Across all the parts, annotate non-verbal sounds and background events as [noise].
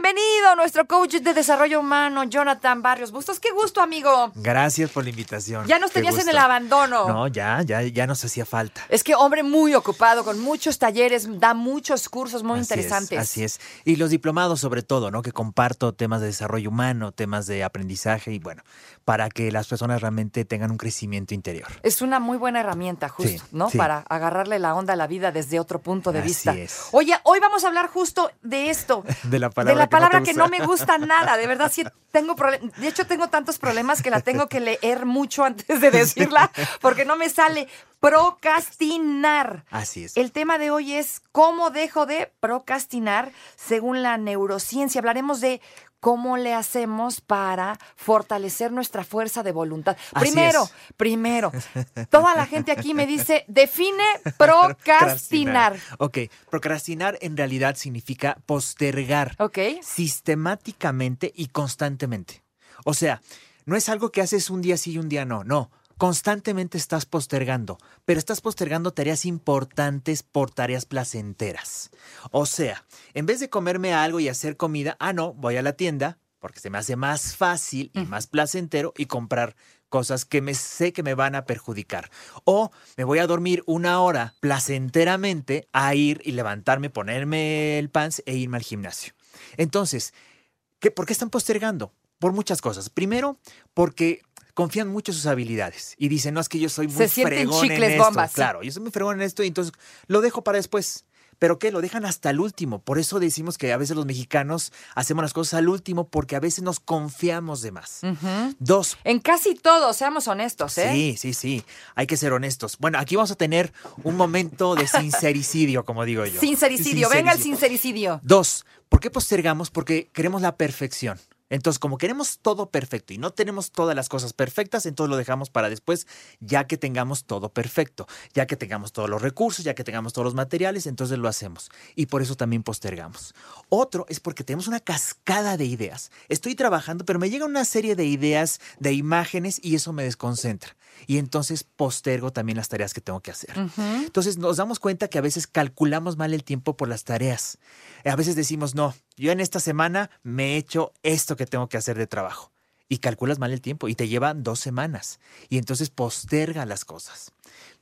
Bienvenido, nuestro coach de desarrollo humano, Jonathan Barrios Bustos. Qué gusto, amigo. Gracias por la invitación. Ya nos tenías en el abandono. No, ya, ya, ya nos hacía falta. Es que hombre muy ocupado, con muchos talleres, da muchos cursos muy Así es, interesantes. así es. Y los diplomados sobre todo, ¿no? Que comparto temas de desarrollo humano, temas de aprendizaje y bueno, para que las personas realmente tengan un crecimiento interior. Es una muy buena herramienta, justo, Sí, ¿no? sí. Para agarrarle la onda a la vida desde otro punto de Así vista. es. Oye, hoy vamos a hablar justo de esto. [laughs] De la palabra de la que no palabra que no me gusta nada. De verdad, sí tengo problemas. De hecho, tengo tantos problemas que la tengo que leer mucho antes de [laughs] decirla, porque no me sale. Procrastinar. Así es. El tema de hoy es cómo dejo de procrastinar según la neurociencia. Hablaremos de cómo le hacemos para fortalecer nuestra fuerza de voluntad. Así primero, es. primero, toda la gente aquí me dice, define [laughs] procrastinar. Ok, procrastinar en realidad significa postergar ¿Ok? sistemáticamente y constantemente. O sea, no es algo que haces un día sí y un día no, no. Constantemente estás postergando, pero estás postergando tareas importantes por tareas placenteras. O sea, en vez de comerme algo y hacer comida, ah, no, voy a la tienda porque se me hace más fácil y más placentero y comprar cosas que me sé que me van a perjudicar. O me voy a dormir una hora placenteramente a ir y levantarme, ponerme el pants e irme al gimnasio. Entonces, ¿qué, ¿por qué están postergando? Por muchas cosas. Primero, porque confían mucho en sus habilidades y dicen, no, es que yo soy muy Se fregón chicles en esto. bombas, sí. Claro, yo soy muy fregón en esto y entonces lo dejo para después. ¿Pero qué? Lo dejan hasta el último. Por eso decimos que a veces los mexicanos hacemos las cosas al último porque a veces nos confiamos de más. Dos, En casi todo, seamos honestos, ¿eh? Sí, sí, sí. Hay que ser honestos. Bueno, aquí vamos a tener un momento de [laughs] sincericidio, como digo yo. Sincericidio, venga el sincericidio. Dos, ¿por qué postergamos? Porque queremos la perfección. Entonces, como queremos todo perfecto y no tenemos todas las cosas perfectas, entonces lo dejamos para después, ya que tengamos todo perfecto, ya que tengamos todos los recursos, ya que tengamos todos los materiales, entonces lo hacemos. Y por eso también postergamos. Otro es porque tenemos una cascada de ideas. Estoy trabajando, pero me llega una serie de ideas, de imágenes, y eso me desconcentra. Y entonces postergo también las tareas que tengo que hacer. Entonces nos damos cuenta que a veces calculamos mal el tiempo por las tareas. A veces decimos, no, yo en esta semana me he hecho esto que tengo que hacer de trabajo. Y calculas mal el tiempo y te lleva dos semanas. Y entonces posterga las cosas.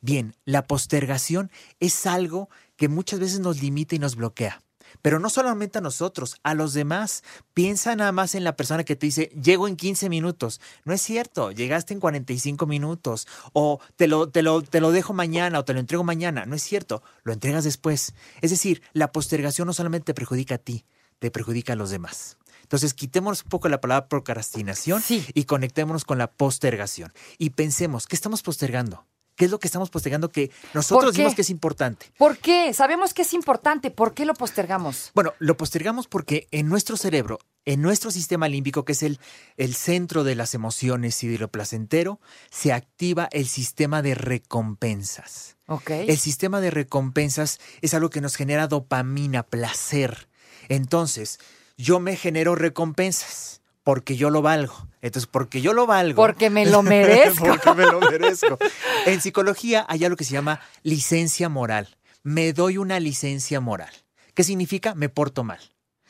Bien, la postergación es algo que muchas veces nos limita y nos bloquea. Pero no solamente a nosotros, a los demás. Piensa nada más en la persona que te dice, llego en 15 minutos. No es cierto, llegaste en 45 minutos. O te lo, te lo, te lo dejo mañana o te lo entrego mañana. No es cierto, lo entregas después. Es decir, la postergación no solamente te perjudica a ti, te perjudica a los demás. Entonces, quitémonos un poco la palabra procrastinación Sí. y conectémonos con la postergación. Y pensemos, ¿qué estamos postergando? ¿Qué es lo que estamos postergando que nosotros decimos que es importante? ¿Por qué? Sabemos que es importante. ¿Por qué lo postergamos? Bueno, lo postergamos porque en nuestro cerebro, en nuestro sistema límbico, que es el, el centro de las emociones y de lo placentero, se activa el sistema de recompensas. Ok. El sistema de recompensas es algo que nos genera dopamina, placer. Entonces, yo me genero recompensas porque yo lo valgo. Entonces, porque yo lo valgo. Porque me lo [laughs] merezco. porque me lo merezco. En psicología hay algo que se llama licencia moral. Me doy una licencia moral. ¿Qué significa? Me porto mal.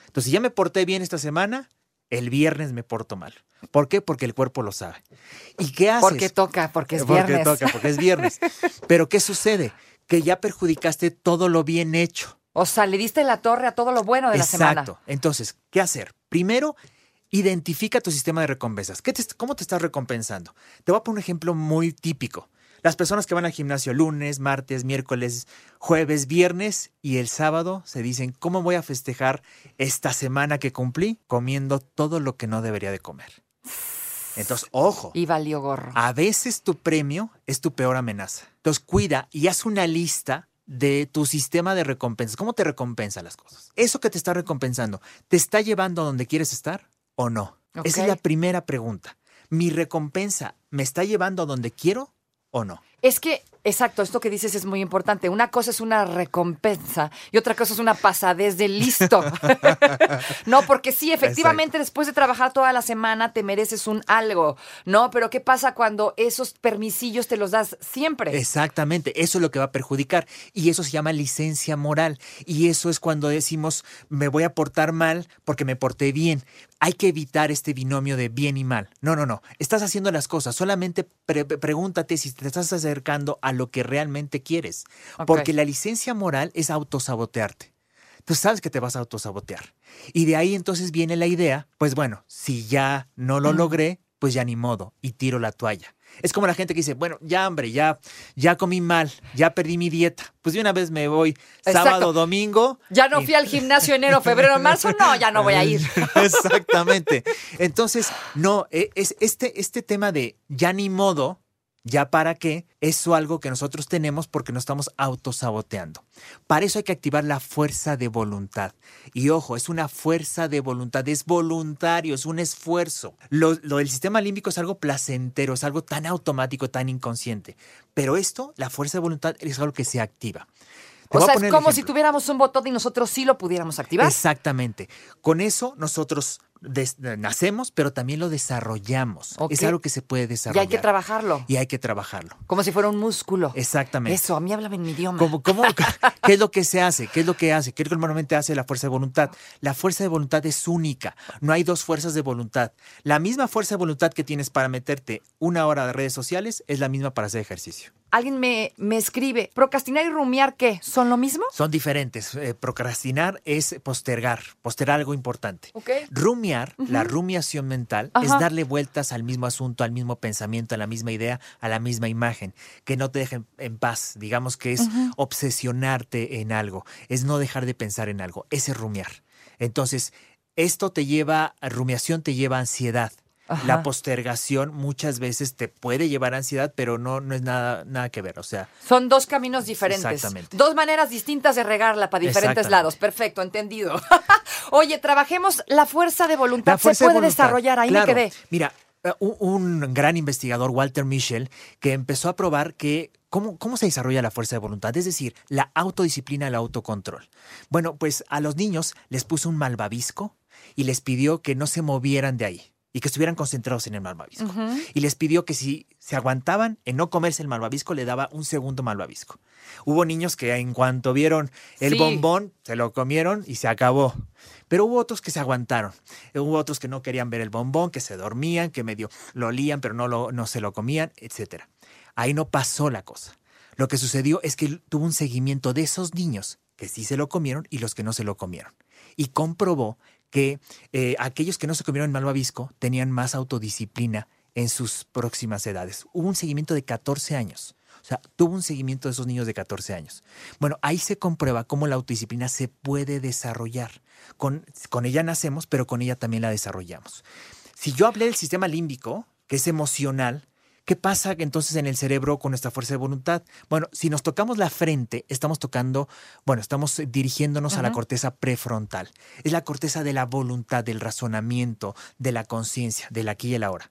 Entonces, si ya me porté bien esta semana, el viernes me porto mal. ¿Por qué? Porque el cuerpo lo sabe. ¿Y qué haces? Porque toca, porque es Porque viernes. toca, porque es viernes. [laughs] Pero ¿qué sucede? Que ya perjudicaste todo lo bien hecho. O sea, le diste la torre a todo lo bueno de la semana. Exacto. Entonces, ¿qué hacer? Primero, identifica tu sistema de recompensas. ¿Qué te- ¿Cómo te estás recompensando? Te voy a poner un ejemplo muy típico. Las personas que van al gimnasio lunes, martes, miércoles, jueves, viernes y el sábado se dicen, ¿cómo voy a festejar esta semana que cumplí? Comiendo todo lo que no debería de comer. Entonces, ojo. Y valió gorro. A veces tu premio es tu peor amenaza. Entonces cuida y haz una lista de tu sistema de recompensas. ¿Cómo te recompensa las cosas? Eso que te está recompensando, ¿te está llevando a donde quieres estar o no? Esa es la primera pregunta. ¿Mi recompensa me está llevando a donde quiero o no? Es que Exacto, esto que dices es muy importante. Una cosa es una recompensa y otra cosa es una pasadez de listo. [laughs] no, porque sí, efectivamente, después de trabajar toda la semana te mereces un algo, ¿no? Pero ¿qué pasa cuando esos permisillos te los das siempre? Exactamente, eso es lo que va a perjudicar. Y eso se llama licencia moral. Y eso es cuando decimos, me voy a portar mal porque me porté bien. Hay que evitar este binomio de bien y mal. No, no, no. Estás haciendo las cosas. Solamente pregúntate si te estás acercando a lo que realmente quieres. Porque la licencia moral es autosabotearte. Tú sabes que te vas a autosabotear. Y de ahí entonces viene la idea, pues bueno, si ya no lo logré, pues ya ni modo, y tiro la toalla. Es como la gente que dice, bueno, ya hambre, ya, ya comí mal, ya perdí mi dieta. Pues de una vez me voy sábado, domingo. Ya no fui al gimnasio enero, febrero, marzo, no, ya no voy a ir. [laughs] Exactamente. Entonces, no, e, es este, este tema de ya ni modo, ¿Ya para qué? Eso algo que nosotros tenemos porque nos estamos autosaboteando. Para eso hay que activar la fuerza de voluntad. Y ojo, es una fuerza de voluntad, es voluntario, es un esfuerzo. Lo, del sistema límbico es algo placentero, es algo tan automático, tan inconsciente. Pero esto, la fuerza de voluntad, es algo que se activa. O sea, es como si tuviéramos un botón y nosotros sí lo pudiéramos activar. Exactamente. Con eso nosotros nacemos, pero también lo desarrollamos. Es algo que se puede desarrollar. Y hay que trabajarlo. Y hay que trabajarlo. Como si fuera un músculo. Exactamente. Eso, a mí háblame en mi idioma. ¿Cómo, [laughs] qué es lo que se hace? ¿Qué es lo que hace? ¿Qué es lo que normalmente hace la fuerza de voluntad? La fuerza de voluntad es única. No hay dos fuerzas de voluntad. La misma fuerza de voluntad que tienes para meterte una hora de redes sociales es la misma para hacer ejercicio alguien me, me, escribe, ¿procrastinar y rumiar qué? ¿Son lo mismo? Son diferentes. Eh, procrastinar es postergar, postergar algo importante. Okay. Rumiar, la rumiación mental, es darle vueltas al mismo asunto, al mismo pensamiento, a la misma idea, a la misma imagen, que no te dejen en paz. Digamos que es obsesionarte en algo, es no dejar de pensar en algo, ese es rumiar. Entonces, esto te lleva, rumiación te lleva a ansiedad la postergación muchas veces te puede llevar a ansiedad, pero no, no es nada, nada que ver. O sea. Son dos caminos diferentes. Exactamente. Dos maneras distintas de regarla para diferentes lados. Perfecto, entendido. [laughs] Oye, trabajemos la fuerza de voluntad. Se puede desarrollar, ahí me quedé. Mira, eh, un, gran investigador, Walter Mischel, que empezó a probar que ¿Cómo, ¿Cómo, se desarrolla la fuerza de voluntad? Es decir, la autodisciplina, el autocontrol. Bueno, pues a los niños les puso un malvavisco y les pidió que no se movieran de ahí y que estuvieran concentrados en el malvavisco. Y les pidió que si se aguantaban en no comerse el malvavisco, le daba un segundo malvavisco. Hubo niños que en cuanto vieron el bombón, se lo comieron y se acabó. Pero hubo otros que se aguantaron. Hubo otros que no querían ver el bombón, que se dormían, que medio lo olían, pero no, lo, no se lo comían, etc. Ahí no pasó la cosa. Lo que sucedió es que tuvo un seguimiento de esos niños que sí se lo comieron y los que no se lo comieron. Y comprobó que eh, aquellos que no se comieron malvavisco tenían más autodisciplina en sus próximas edades. Hubo un seguimiento de 14 años. O sea, tuvo un seguimiento de esos niños de 14 años. Bueno, ahí se comprueba cómo la autodisciplina se puede desarrollar. Con, con ella nacemos, pero con ella también la desarrollamos. Si yo hablé del sistema límbico, que es emocional, ¿Qué pasa entonces en el cerebro con nuestra fuerza de voluntad? Bueno, si nos tocamos la frente, estamos tocando, bueno, estamos dirigiéndonos a la corteza prefrontal. Es la corteza de la voluntad, del razonamiento, de la conciencia, del aquí y el ahora.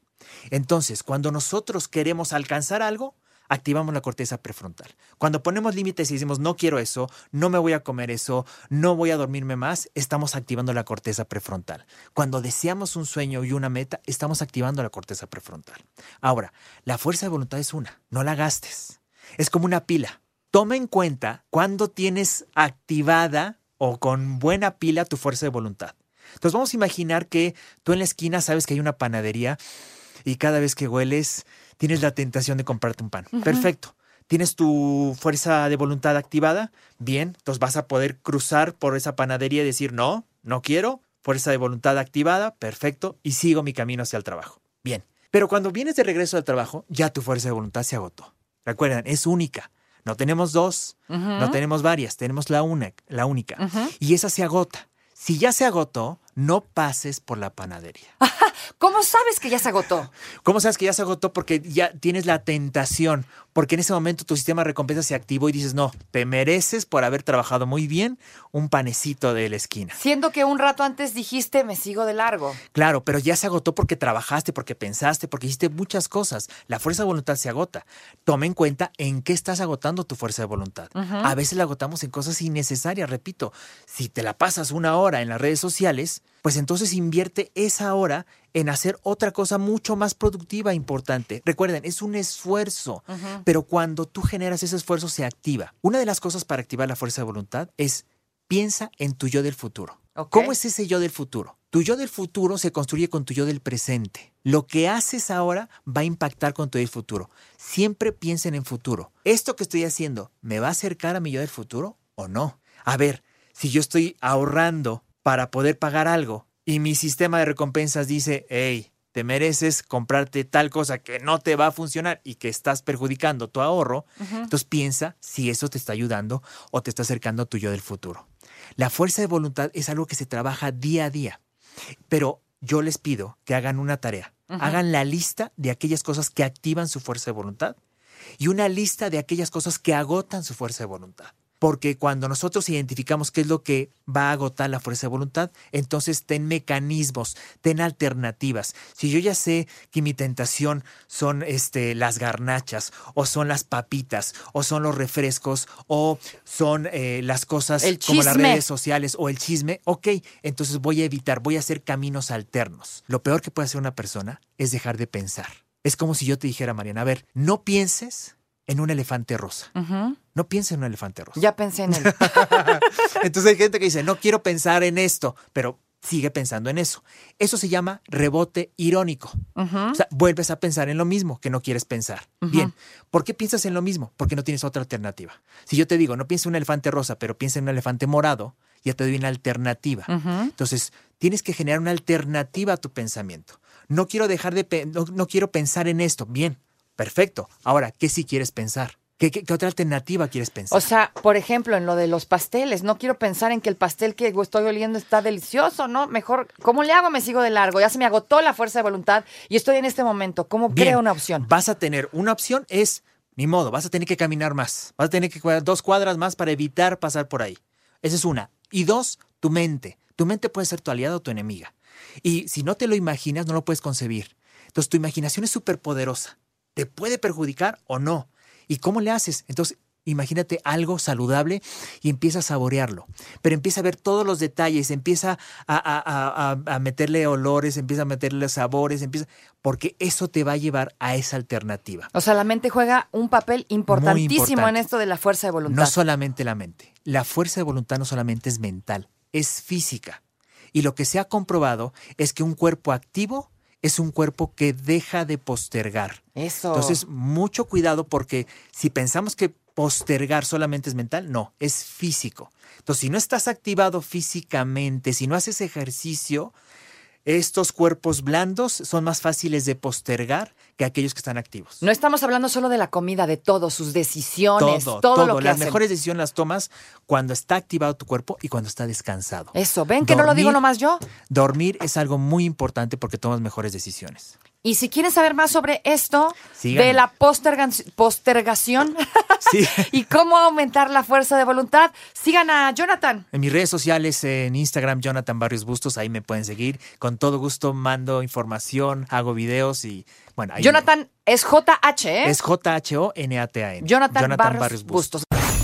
Entonces, cuando nosotros queremos alcanzar algo, activamos la corteza prefrontal. Cuando ponemos límites y decimos no quiero eso, no me voy a comer eso, no voy a dormirme más, estamos activando la corteza prefrontal. Cuando deseamos un sueño y una meta, estamos activando la corteza prefrontal. Ahora, la fuerza de voluntad es una, no la gastes. Es como una pila. Toma en cuenta cuando tienes activada o con buena pila tu fuerza de voluntad. Entonces vamos a imaginar que tú en la esquina sabes que hay una panadería y cada vez que hueles tienes la tentación de comprarte un pan. Perfecto. ¿Tienes tu fuerza de voluntad activada? Bien, entonces vas a poder cruzar por esa panadería y decir, no, no quiero, fuerza de voluntad activada, perfecto, y sigo mi camino hacia el trabajo. Bien, pero cuando vienes de regreso al trabajo, ya tu fuerza de voluntad se agotó. Recuerden, es única. No tenemos dos, no tenemos varias, tenemos la, una, la única. Y esa se agota. Si ya se agotó, no pases por la panadería. [laughs] ¿Cómo sabes que ya se agotó? ¿Cómo sabes que ya se agotó? Porque ya tienes la tentación, porque en ese momento tu sistema de recompensa se activó y dices, no, te mereces por haber trabajado muy bien un panecito de la esquina. Siendo que un rato antes dijiste, me sigo de largo. Claro, pero ya se agotó porque trabajaste, porque pensaste, porque hiciste muchas cosas. La fuerza de voluntad se agota. Toma en cuenta en qué estás agotando tu fuerza de voluntad. A veces la agotamos en cosas innecesarias, repito. Si te la pasas una hora en las redes sociales, pues entonces invierte esa hora en hacer otra cosa mucho más productiva e importante. Recuerden, es un esfuerzo, pero cuando tú generas ese esfuerzo se activa. Una de las cosas para activar la fuerza de voluntad es piensa en tu yo del futuro. ¿Cómo es ese yo del futuro? Tu yo del futuro se construye con tu yo del presente. Lo que haces ahora va a impactar con tu yo del futuro. Siempre piensen en futuro. ¿Esto que estoy haciendo me va a acercar a mi yo del futuro o no? A ver, si yo estoy ahorrando para poder pagar algo y mi sistema de recompensas dice, hey, te mereces comprarte tal cosa que no te va a funcionar y que estás perjudicando tu ahorro, entonces piensa si eso te está ayudando o te está acercando a tu yo del futuro. La fuerza de voluntad es algo que se trabaja día a día, pero yo les pido que hagan una tarea. Hagan la lista de aquellas cosas que activan su fuerza de voluntad y una lista de aquellas cosas que agotan su fuerza de voluntad. Porque cuando nosotros identificamos qué es lo que va a agotar la fuerza de voluntad, entonces ten mecanismos, ten alternativas. Si yo ya sé que mi tentación son este, las garnachas, o son las papitas, o son los refrescos, o son eh, las cosas como las redes sociales o el chisme, ok, entonces voy a evitar, voy a hacer caminos alternos. Lo peor que puede hacer una persona es dejar de pensar. Es como si yo te dijera, Mariana, a ver, no pienses en un elefante rosa. No pienses en un elefante rosa. Ya pensé en él. [laughs] Entonces hay gente que dice, no quiero pensar en esto, pero sigue pensando en eso. Eso se llama rebote irónico. O sea, vuelves a pensar en lo mismo que no quieres pensar. Bien, ¿por qué piensas en lo mismo? Porque no tienes otra alternativa. Si yo te digo, no pienses en un elefante rosa, pero piensa en un elefante morado, ya te doy una alternativa. Entonces, tienes que generar una alternativa a tu pensamiento. No quiero dejar de, no quiero pensar en esto. Bien, Perfecto. Ahora, ¿qué si quieres pensar? ¿Qué, otra alternativa quieres pensar? O sea, por ejemplo, en lo de los pasteles, no quiero pensar en que el pastel que estoy oliendo está delicioso, ¿no? Mejor, ¿cómo le hago? Me sigo de largo. Ya se me agotó la fuerza de voluntad y estoy en este momento. ¿Cómo creo una opción? Vas a tener una opción, es, ni modo, vas a tener que caminar más. Vas a tener que cuidar dos cuadras más para evitar pasar por ahí. Esa es una. Y dos, tu mente. Tu mente puede ser tu aliada o tu enemiga. Y si no te lo imaginas, no lo puedes concebir. Entonces, tu imaginación es súper poderosa te puede perjudicar o no. ¿Y cómo le haces? Entonces, imagínate algo saludable y empieza a saborearlo. Pero empieza a ver todos los detalles, empieza a, meterle olores, empieza a meterle sabores, empieza, porque eso te va a llevar a esa alternativa. O sea, la mente juega un papel importantísimo en esto de la fuerza de voluntad. No solamente la mente. La fuerza de voluntad no solamente es mental, es física. Y lo que se ha comprobado es que un cuerpo activo es un cuerpo que deja de postergar. Eso. Entonces, mucho cuidado porque si pensamos que postergar solamente es mental, no, es físico. Entonces, si no estás activado físicamente, si no haces ejercicio, estos cuerpos blandos son más fáciles de postergar que aquellos que están activos. No estamos hablando solo de la comida, de todo, sus decisiones, todo, todo, lo que Las mejores decisiones las tomas cuando está activado tu cuerpo y cuando está descansado. Eso, ven que no lo digo nomás yo. Dormir es algo muy importante porque tomas mejores decisiones. Y si quieren saber más sobre esto, de la postergación [laughs] [laughs] y cómo aumentar la fuerza de voluntad, sigan a Jonathan. En mis redes sociales, en Instagram, Jonathan Barrios Bustos, ahí me pueden seguir. Con todo gusto mando información, hago videos y bueno. Ahí Jonathan es J-H, ¿eh? Es J-H-O-N-A-T-A-N. Jonathan, Barrios, Bustos.